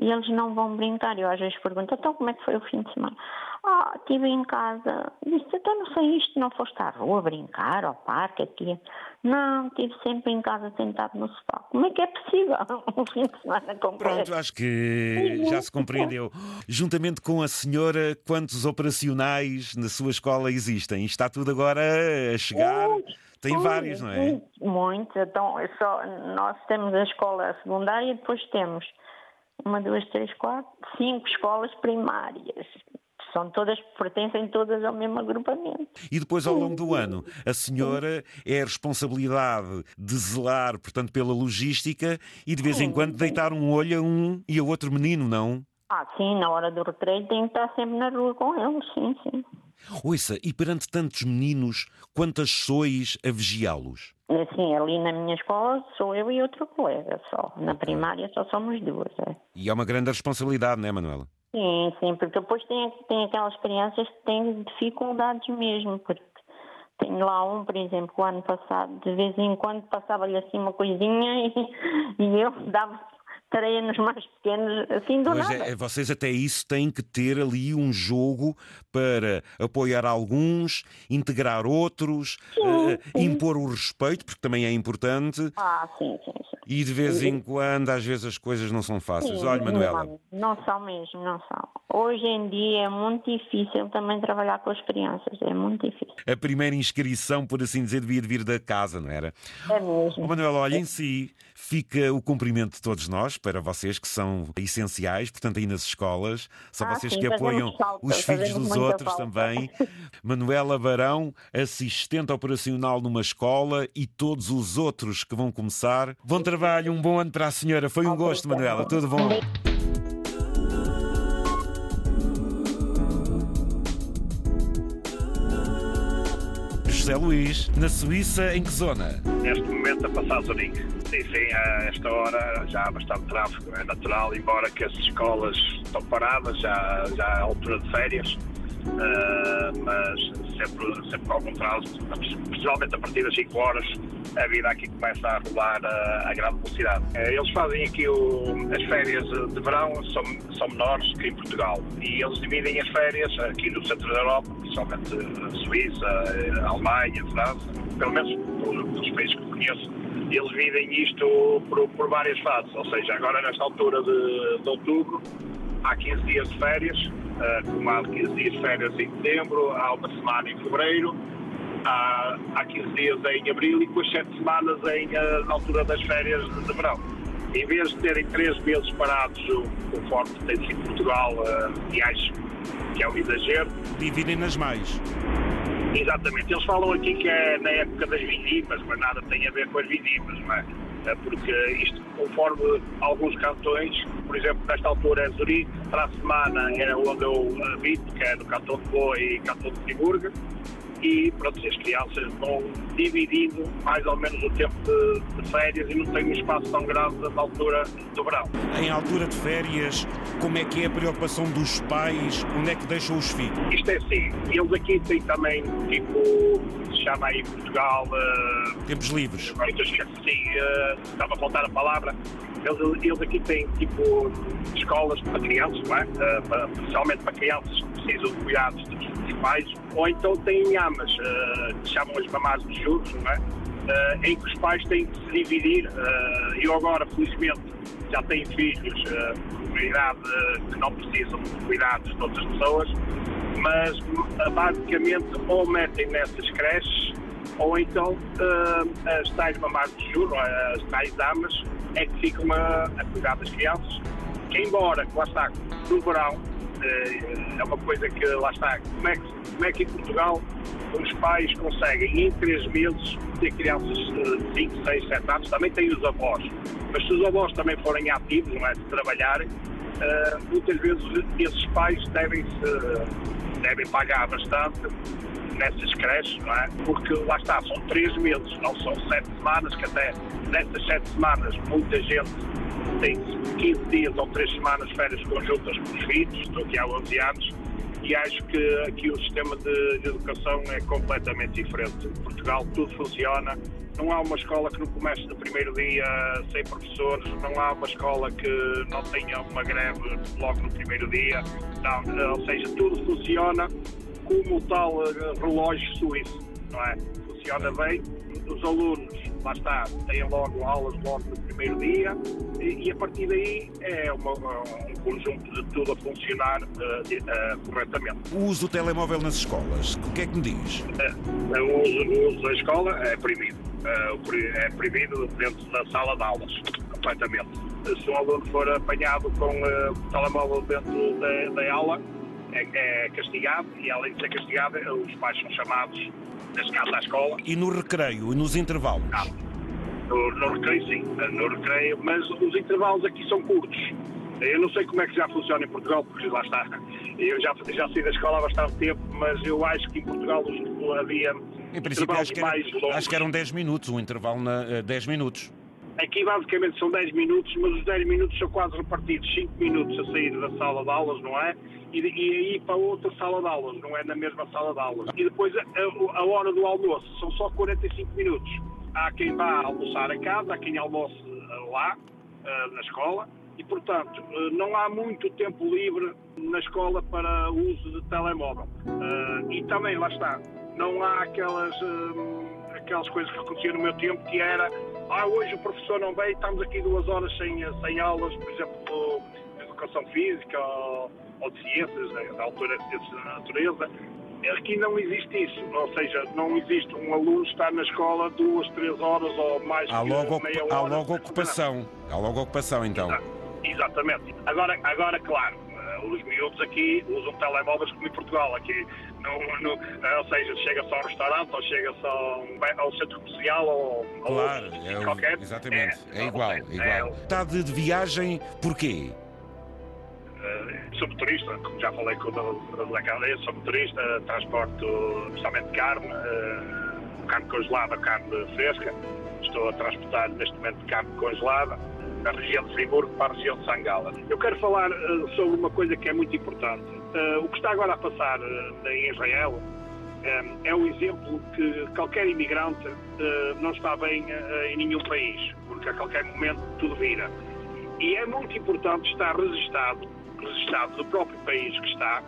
e eles não vão brincar. Eu às vezes pergunto, então como é que foi o fim de semana? Ah, estive em casa. Disse, então não sei isto, não foste à rua brincar, ao parque, aqui. Não, estive sempre em casa sentado no sofá. Como é que é possível [laughs] um fim de semana completo? Pronto, acho que já se compreendeu. Juntamente com a senhora, quantos operacionais na sua escola existem? Está tudo agora a chegar. Tem vários, não é? Muitos. Então, é só, nós temos a escola secundária e depois temos uma, duas, três, quatro, cinco escolas primárias. São todas, pertencem todas ao mesmo agrupamento. E depois, ao longo do ano, a senhora é a responsabilidade de zelar, portanto, pela logística e de vez em quando deitar um olho a um e a outro menino, não? Ah, sim, na hora do recreio tem que estar sempre na rua com eles, sim, sim. Ouça, e perante tantos meninos, quantas sois a vigiá-los? Assim, ali na minha escola sou eu e outro colega só. Na primária só somos duas. É. E é uma grande responsabilidade, não é, Manuela? Sim, sim, porque depois tem, tem aquelas crianças que têm dificuldades mesmo, porque tenho lá um, por exemplo, o ano passado, de vez em quando passava-lhe assim uma coisinha [laughs] e, e eu dava, treinos mais pequenos, assim do Mas nada. é- vocês até isso têm que ter ali um jogo para apoiar alguns, integrar outros, eh, impor o respeito, porque também é importante, Ah, sim, sim, sim. E de vez em quando às vezes as coisas não são fáceis. Sim, Olha, Manuela, Não, não são mesmo, não são. Hoje em dia é muito difícil também trabalhar com as crianças, é muito difícil. a primeira inscrição, por assim dizer, devia de vir da casa, não era? É mesmo. Ô, Manuela, olha, em si fica o cumprimento de todos nós, para vocês que são essenciais, portanto, aí nas escolas, são Ah, vocês sim, que apoiam falta, os filhos dos outros falta. também. [laughs] Manuela Barão, assistente operacional numa escola e todos os outros que vão começar. Bom trabalho, um bom ano para a senhora. Foi um gosto, Manuela. Tudo bom? José Luís, na Suíça, em que zona? neste momento a passar Zurique. Sim, sim, a esta hora já há bastante tráfego, é natural, embora que as escolas estão paradas, já, já é altura de férias, ah, mas sempre, sempre com algum trânsito, principalmente a partir das 5 horas, a vida aqui começa a rolar ah, a grande velocidade. Eh, Eles fazem aqui o- as férias de verão, são, são menores que em Portugal, e eles dividem as férias aqui no centro da Europa, principalmente Suíça, Alemanha, França, pelo menos pelos países que conheço, eles dividem isto por, por várias fases. Ou seja, agora nesta altura de, de outubro há 15 dias de férias, eh, como há 15 dias de férias em setembro, há uma semana em fevereiro, há, há 15 dias em abril e depois 7 semanas em, eh, na altura das férias de, verão. Em vez de terem 3 meses parados, o- conforme tem sido Portugal, eh, e acho que é um exagero, Dividem nas mais. Exatamente. Eles falam aqui que é na época das vindimas, mas nada tem a ver com as vindimas, não é? É Porque isto, conforme alguns cantões, por exemplo, nesta altura é Zurique, para a semana é onde eu habito, que é no cantão de Boa e cantão de Friburgo, e pronto, as crianças vão dividindo mais ou menos o tempo de, de férias e não têm um espaço tão grande na altura do verão. Em altura de férias, como é que é a preocupação dos pais? Onde é que deixam os filhos? Isto é assim, eles aqui têm também, tipo, se chama aí Portugal, eh, Tempos livres. Sim, eh, estava a faltar a palavra. Eles, eles aqui têm tipo escolas para crianças, não é? Eh, para, especialmente para crianças que precisam de cuidados dos, dos pais, ou então têm amas, eh, que chamam as mamás de juros, não é? Eh, em que os pais têm que se dividir. Eh, eu agora, felizmente, já tenho filhos eh, com idade que não precisam de cuidados de outras pessoas, mas basicamente ou metem nessas creches ou então as tais mamás de juro, eh, as tais damas, é que ficam a, a cuidar das crianças. Que embora, lá está, no verão, é uma coisa que lá está, como é que, como é que em Portugal os pais conseguem em três meses ter crianças de 5, 6, 7 anos, também têm os avós. Mas se os avós também forem ativos, não é, de trabalharem, eh, muitas vezes esses pais devem, -se, devem pagar bastante nessas creches, não é? Porque lá está, são três meses, não são sete semanas, que até nessas sete semanas muita gente tem 15 dias ou três semanas de férias conjuntas com os filhos, estou aqui há 11 anos, e acho que aqui o sistema de educação é completamente diferente. Em Portugal tudo funciona, não há uma escola que não comece no primeiro dia sem professores, não há uma escola que não tenha uma greve logo no primeiro dia, não, ou seja, tudo funciona como o tal eh, relógio suíço, não é? Funciona bem, os alunos, lá está, têm logo aulas logo no primeiro dia e, e a partir daí é uma- um conjunto de tudo a funcionar de- eh, corretamente. O uso do telemóvel nas escolas, o que é que me diz? Eh, o, uso, o uso da escola é proibido. É proibido dentro da sala de aulas, completamente. Se um aluno for apanhado com o telemóvel dentro da, da aula, é, é castigado e, além de ser castigado, eh, os pais são chamados, neste caso, à escola. E no recreio e nos intervalos? No, no recreio, sim, eh, no recreio, mas os intervalos aqui são curtos. Eu não sei como é que já funciona em Portugal, porque lá está. Eu já, já saí da escola há bastante tempo, mas eu acho que em Portugal havia Em princípio, acho que, era- mais longos. acho que eram 10 minutos, um intervalo na eh, 10 minutos. Aqui basicamente são 10 minutos, mas os 10 minutos são quase repartidos. 5 minutos a sair da sala de aulas, não é? E, e aí para outra sala de aulas, não é na mesma sala de aulas. E depois a, a- hora do almoço são só 45 minutos. Há quem vá almoçar a casa, há quem almoce eh, lá, eh, na escola, e, portanto, eh, não há muito tempo livre na escola para uso de telemóvel. E também, lá está, não há aquelas, aquelas coisas que aconteciam no meu tempo, que era, ah, hoje o professor não veio, estamos aqui duas horas sem, sem aulas, por exemplo, de educação física ou, ou de ciências, né, da altura de ciências da natureza. Aqui não existe isso, ou seja, não existe um aluno estar na escola duas, três horas ou mais há logo, meia hora. Há logo ocupação. Há logo ocupação, então. Exatamente. Agora, agora claro, os miúdos aqui usam telemóveis como em Portugal. Aqui, no, no, eh, ou seja, chega só ao restaurante, ou chega só ao centro comercial, ou, claro, ou é, qualquer. Exatamente, é, é igual. É igual. Está de, de viagem, porquê? Uh, sou motorista, como já falei com o cadeia, sou motorista, transporto especialmente carne, uh, carne congelada, carne fresca. Estou a transportar neste momento carne congelada da região de Friburgo para a região de Sangala. Eu quero falar uh, sobre uma coisa que é muito importante. Uh, o que está agora a passar uh, em Israel é o exemplo que qualquer imigrante não está bem em nenhum país, porque a qualquer momento tudo vira. E é muito importante estar registado, registado do próprio país que está,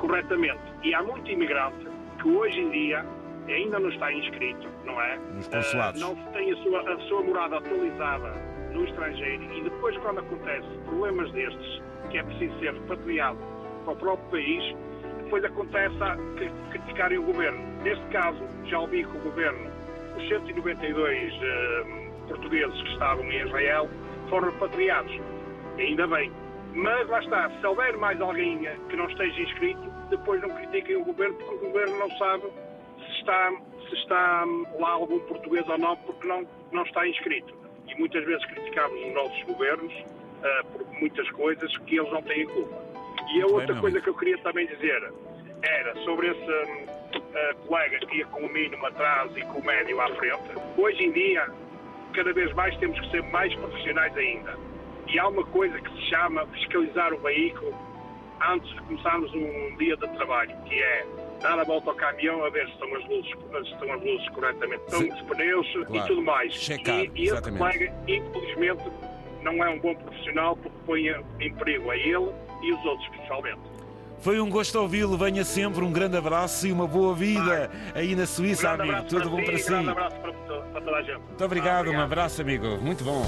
corretamente. E há muito imigrante que hoje em dia ainda não está inscrito, não é? Nos consulados. não tem a sua, a sua morada atualizada no estrangeiro e depois, quando acontece problemas destes, que é preciso ser repatriado para o próprio país, depois acontece a criticarem o governo. Neste caso, já ouvi que o governo, os 192 uh, portugueses que estavam em Israel, foram repatriados. Ainda bem. Mas lá está, se houver mais alguém que não esteja inscrito, depois não critiquem o governo, porque o governo não sabe se está, se está lá algum português ou não, porque não, não está inscrito e muitas vezes criticámos os nossos governos uh, por muitas coisas que eles não têm culpa. E a outra coisa que eu queria também dizer era sobre esse uh, colega que ia com o mínimo atrás e com o médio à frente. Hoje em dia, cada vez mais temos que ser mais profissionais ainda. E há uma coisa que se chama fiscalizar o veículo antes de começarmos um dia de trabalho, que é dar a volta ao caminhão a ver se estão as luzes, se estão as luzes corretamente, estão os pneus claro. e tudo mais. Checar, e, e esse colega, infelizmente, não é um bom profissional porque põe em perigo a ele e os outros, principalmente. Foi um gosto ouvi-lo. Venha sempre. Um grande abraço e uma boa vida aí na Suíça, um amigo. Tudo bom para si. Um grande abraço para, para toda a gente. Muito obrigado. Ah, obrigado. Um abraço, amigo. Muito bom.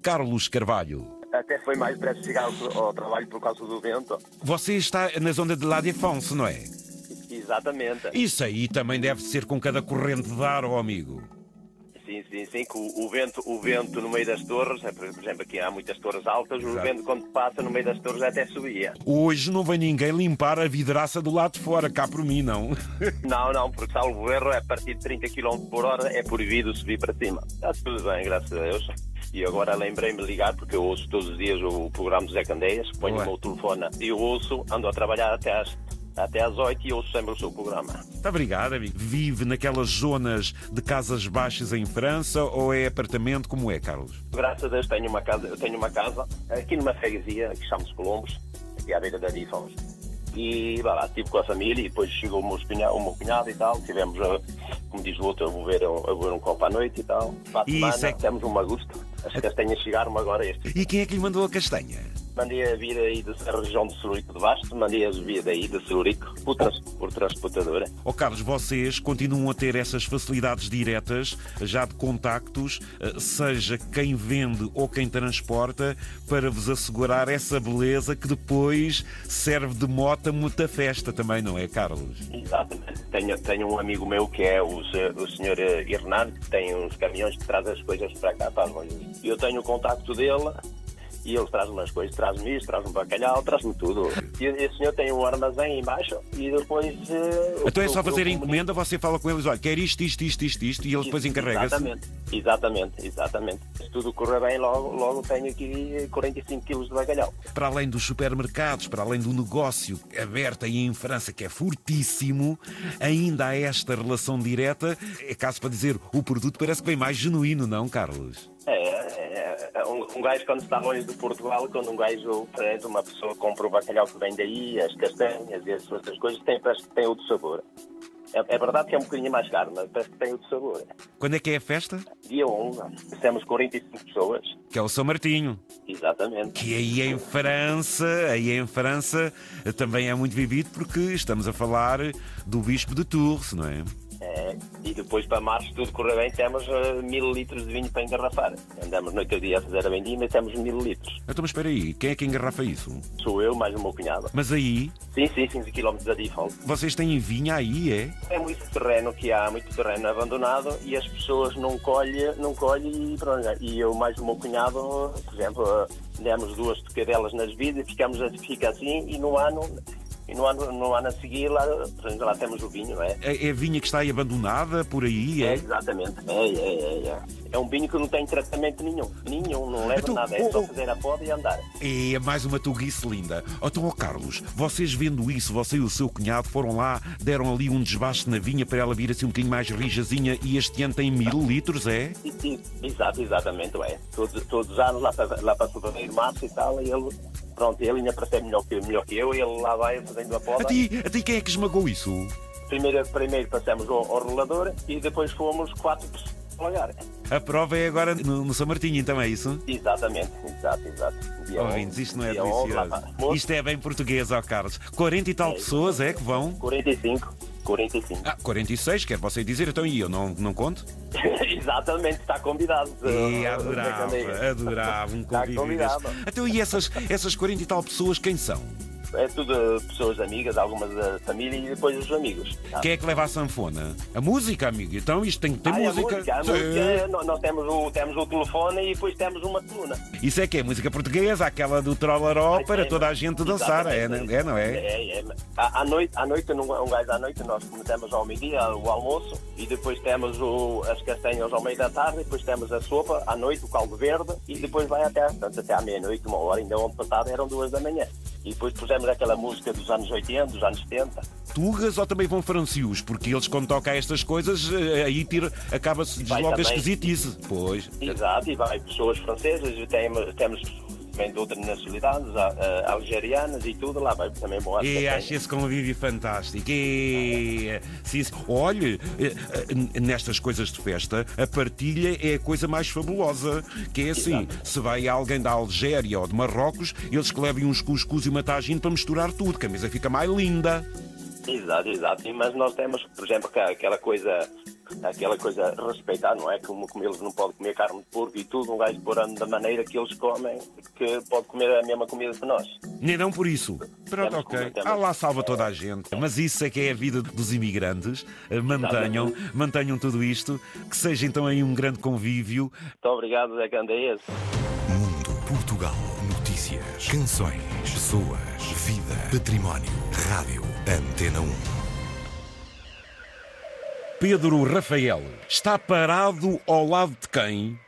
Carlos Carvalho até foi mais depressa chegar ao, trabalho por causa do vento. Você está na zona de La Défense, não é? Exatamente. Isso aí também deve ser com cada corrente de ar, oh amigo. Sim, sim, sim, que o, o, vento, o vento no meio das torres, é, por exemplo, aqui há muitas torres altas, Exato. o vento quando passa no meio das torres até subia. Hoje não vem ninguém limpar a vidraça do lado de fora, cá por mim, não. [laughs] Não, não, porque salvo erro, é a partir de 30 km por hora é proibido subir para cima. Está tudo bem, graças a Deus. E agora lembrei-me de ligar, porque eu ouço todos os dias o programa do Zé Candeias, ponho o meu telefone e eu ouço, ando a trabalhar até às até às 8 e ouço sempre o seu programa. Muito obrigado, amigo. Vive naquelas zonas de casas baixas em França ou é apartamento? Como é, Carlos? Graças a Deus tenho uma casa, eu tenho uma casa aqui numa freguesia que chamamos Colombos, aqui à beira da Difons. E lá, estive com a família e depois chegou o meu, cunhado, o meu cunhado e tal. Tivemos, como diz o outro, a beber, a beber um copo à noite e tal. Para a semana, é... temos um agosto. As castanhas chegaram agora este. E quem é que lhe mandou a castanha? Mandei a vir aí da região de Celurico de Basto, mandei a vir daí, de Celurico, por, trans, por transportadora. Ó oh, Carlos, vocês continuam a ter essas facilidades diretas, já de contactos, eh, seja quem vende ou quem transporta, para vos assegurar essa beleza que depois serve de mota muita festa também, não é, Carlos? Exatamente. Tenho, tenho um amigo meu que é o, o senhor Hernando, que tem uns caminhões que traz as coisas para cá, para as Eu tenho o contacto dele e ele traz umas coisas, traz-me isso, traz-me bacalhau, traz-me tudo. E esse senhor tem um armazém embaixo e depois. Uh, então é só fazer a encomenda, você fala com eles, olha, quer isto, isto, isto, isto, isto, e ele depois encarrega-se. Exatamente, exatamente, exatamente. Se tudo correr bem, logo, logo tenho aqui 45 quilos de bacalhau. Para além dos supermercados, para além do negócio aberto aí em França, que é fortíssimo, ainda há esta relação direta. É caso para dizer, o produto parece que vem mais genuíno, não, Carlos? É um, um gajo quando está longe de Portugal, quando um gajo traz uma pessoa compra o bacalhau que vem daí, as castanhas e essas outras coisas, tem, tem outro sabor. É, é verdade que é um bocadinho mais caro, mas parece que tem outro sabor. Quando é que é a festa? Dia 11, temos 45 pessoas. Que é o São Martinho. Exatamente. Que aí em França, aí em França também é muito vivido porque estamos a falar do Bispo de Tours, não é? É, e depois para março, tudo correr bem, temos uh, mil litros de vinho para engarrafar. Andamos noite a dia a fazer a vendima e temos mil litros. Então, mas espera aí, quem é que engarrafa isso? Sou eu, mais o meu cunhado. Mas aí, Sim, sim, 15 km da default. vocês têm vinha aí, é? É muito terreno que há, muito terreno abandonado e as pessoas não colhem, não colhem e pronto. E eu mais o meu cunhado, por exemplo, uh, demos duas tocadelas nas vidas e ficamos, fica assim e no ano... E no ano, no ano a seguir, lá, lá temos o vinho, não é? É, é vinha que está aí abandonada por aí, É, é? exatamente. É, é, é, é. É um vinho que não tem tratamento nenhum. Nenhum, não leva Então, nada. É oh, só oh. fazer a poda e andar. É mais uma tuguice linda. Então, ó Carlos, vocês vendo isso, você e o seu cunhado foram lá, deram ali um desbaste na vinha para ela vir assim um bocadinho mais rijazinha e este ano tem mil litros, é? Exato, exatamente, é. Todos, todos os anos, lá para, lá para fevereiro, março e tal, e ele, pronto, ele ainda para ser melhor que, melhor que eu, e ele lá vai fazendo a poda. A ti, a ti quem é que esmagou isso? Primeiro, primeiro passamos ao, ao rolador e depois fomos quatro pessoas a prova é agora no, no São Martinho, então é isso? Exatamente, exato, exato. Dia Ouvintes, 11, isto não é dia 11, lá delicioso. Isto é bem português, ó Carlos. 40 e tal pessoas é que vão? 45, 45. Ah, 46, quer você dizer, então e eu não, não conto? [laughs] Exatamente, está convidado. E adorava, adorava um Está convívio convidado. Então e essas, essas 40 e tal pessoas quem são? É tudo pessoas amigas, algumas da família e depois os amigos. tá? Quem é que leva a sanfona? A música, amigo. Então isto tem que ter Ah, é a música. música, a Sim. música, nó- nós temos o, temos o telefone e depois temos uma coluna. Isso é que é música portuguesa, aquela do Trollaró para é, toda a gente dançar, é, não exatamente. é? Não é? É, é. À, à noite, à noite, um gajo à noite, nós começamos ao meio-dia o almoço e depois temos o, as castanhas ao meio da tarde, depois temos a sopa à noite, o caldo verde e depois vai até, portanto, até à meia-noite, uma hora, ainda ontem passado eram duas da manhã. E depois pusemos aquela música dos anos 80, dos anos 70. Tugas ou também vão francios? Porque eles quando tocam estas coisas, eh, aí tira, acaba-se diz Vai logo a também. esquisitice. Pois. Exato, e vai pessoas francesas, e temos, temos também de outras nacionalidades, algerianas e tudo, lá vai também às E acho esse convívio fantástico. E, sim, olhe, eh, eh, nestas coisas de festa, a partilha é a coisa mais fabulosa. Que é assim: se vai alguém da Algéria ou de Marrocos, eles que levem uns cuscuz e uma tagine para misturar tudo, que a mesa fica mais linda. Exato, exato. Mas nós temos, por exemplo, que- aquela coisa, aquela coisa respeitar, não é? Como, como eles não podem comer carne de porco e tudo, um gajo porando da maneira que eles comem, que pode comer a mesma comida que nós. Nem não por isso. Pronto, Temos ok. como temos. Ah, lá salva toda a gente. Mas isso é que é a vida dos imigrantes. Eh, Mantenham, mantenham tudo isto. Que seja então aí um grande convívio. Muito obrigado, Zé Candeias. Mundo, Portugal, notícias, canções, pessoas, vida, património, rádio, Antena 1. Pedro Rafael está parado ao lado de quem?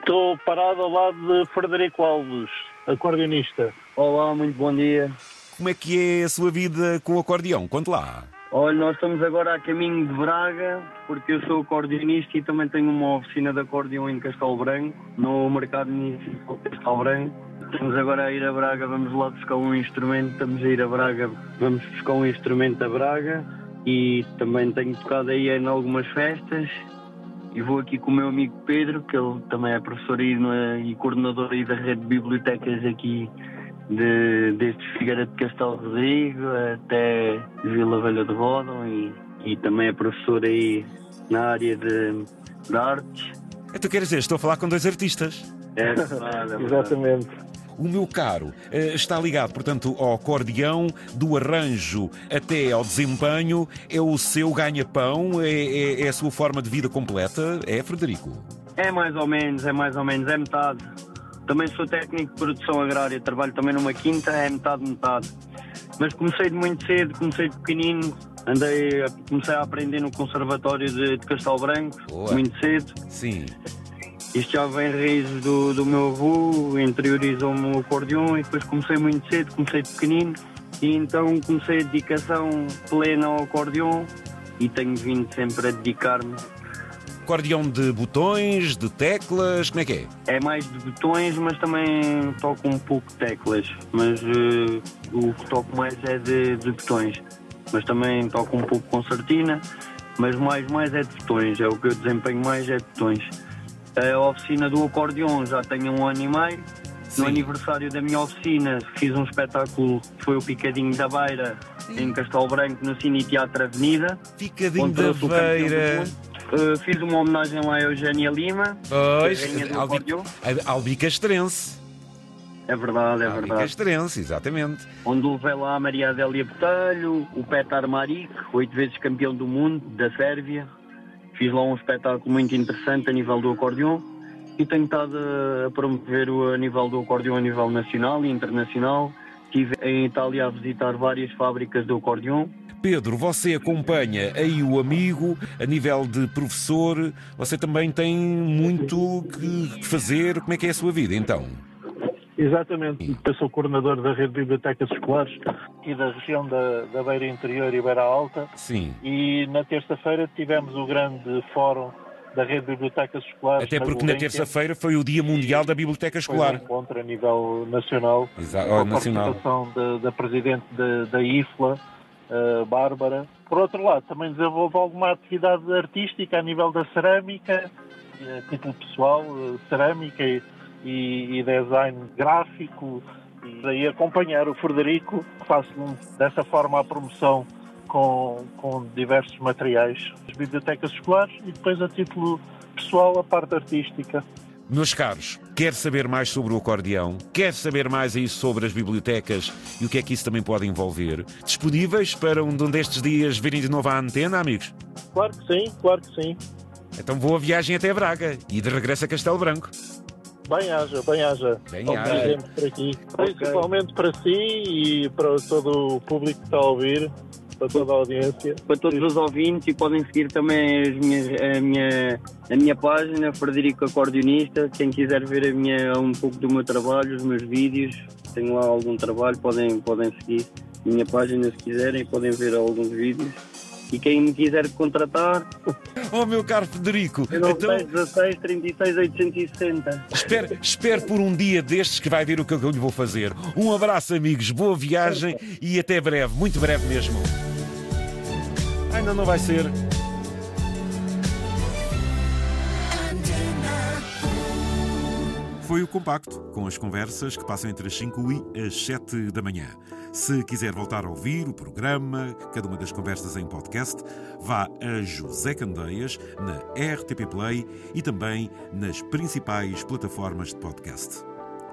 Estou parado ao lado de Frederico Alves, acordeonista. Olá, muito bom dia. Como é que é a sua vida com o acordeão? Conte lá. Olha, nós estamos agora a caminho de Braga, porque eu sou acordeonista e também tenho uma oficina de acordeão em Castelo Branco, no mercado municipal de Castelo Branco. Estamos agora a ir a Braga, vamos lá buscar um instrumento, estamos a ir a Braga, vamos buscar um instrumento a Braga e também tenho tocado aí em algumas festas e vou aqui com o meu amigo Pedro, que ele também é professor e coordenador aí da rede de bibliotecas aqui de, desde Figueira de Castelo Rodrigo até Vila Velha de Rodão e, e também é professor aí na área de, de artes. Então quer dizer, estou a falar com dois artistas. É verdade, é verdade. Exatamente. O meu caro eh, está ligado, portanto, ao acordeão, do arranjo até ao desempenho. É o seu ganha-pão? É, é- é a sua forma de vida completa? É, Frederico? É mais ou menos, é mais ou menos, é metade. Também sou técnico de produção agrária, trabalho também numa quinta, é metade, metade. Mas comecei de muito cedo, comecei de pequenino, andei, comecei a aprender no Conservatório de, de Castelo Branco, Boa. muito cedo. Sim. Isto já vem raízes do, do meu avô, interiorizou-me o acordeão e depois comecei muito cedo, comecei de pequenino e então comecei a dedicação plena ao acordeão e tenho vindo sempre a dedicar-me. Acordeão de botões, de teclas, como é que é? É mais de botões, mas também toco um pouco de teclas, mas eh, o que toco mais é de, de botões. mas também toco um pouco concertina, mas mais, mais é de botões, é o que eu desempenho mais é de botões. A oficina do acordeon já tenho um ano e meio. No Sim. aniversário da minha oficina fiz um espetáculo que foi o Picadinho da Beira, em Castelo Branco, no Cine Teatro Avenida. Picadinho da Beira. Uh, fiz uma homenagem lá a Eugénia Lima, Pois, a rainha do Albi, acordeon. Albicastrense. É verdade, é verdade. Albicastrense, exatamente. Onde levei lá a Maria Adélia Botelho, o Petar Maric, oito vezes campeão do mundo, da Sérvia. Fiz lá um espetáculo muito interessante a nível do acordeon e tenho estado a promover o a nível do acordeon a nível nacional e internacional. Estive em Itália a visitar várias fábricas do acordeon. Pedro, você acompanha aí o amigo a nível de professor. Você também tem muito que fazer. Como é que é a sua vida então? Exatamente. Eu sou coordenador da rede de bibliotecas escolares aqui da região da, da Beira Interior e Beira Alta. Sim. E na terça-feira tivemos o grande fórum da rede de bibliotecas escolares. Até porque na terça-feira foi o Dia Mundial da Biblioteca Foi um Escolar. encontro a nível nacional, Exa- com oh, a nacional. participação da, da presidente da, da IFLA, eh, Bárbara. Por outro lado, também desenvolvo alguma atividade artística a nível da cerâmica, eh, a título pessoal, eh, cerâmica e, e- design gráfico, e daí acompanhar o Frederico, faço dessa forma a promoção com, com diversos materiais das bibliotecas escolares e depois a título pessoal a parte artística. Meus caros, quer saber mais sobre o acordeão? Quer saber mais aí sobre as bibliotecas e o que é que isso também pode envolver? Disponíveis para um destes dias virem de novo à antena, amigos? Claro que sim, claro que sim. Então boa viagem até Braga e de regresso a Castelo Branco. Bem haja, bem haja. Bem Bom haja. presente por aqui. Principalmente para si e para todo o público que está a ouvir, para toda a audiência. Para todos os ouvintes e podem seguir também as minhas, a, minha, a minha página, Frederico Acordeonista. Quem quiser ver a minha, um pouco do meu trabalho, os meus vídeos, tenho lá algum trabalho, podem, podem seguir a minha página se quiserem, podem ver alguns vídeos. E quem me quiser contratar, Oh, meu caro Federico, então 16 36 860. espero, espero por um dia destes que vai ver o que eu lhe vou fazer. Um abraço, amigos, boa viagem e até breve, muito breve mesmo. Ainda não vai ser. Foi o compacto, com as conversas que passam entre as 5 e as 7 da manhã. Se quiser voltar a ouvir o programa, cada uma das conversas em podcast, vá a José Candeias na RTP Play e também nas principais plataformas de podcast.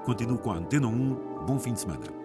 Continuo com a Antena 1. Bom fim de semana.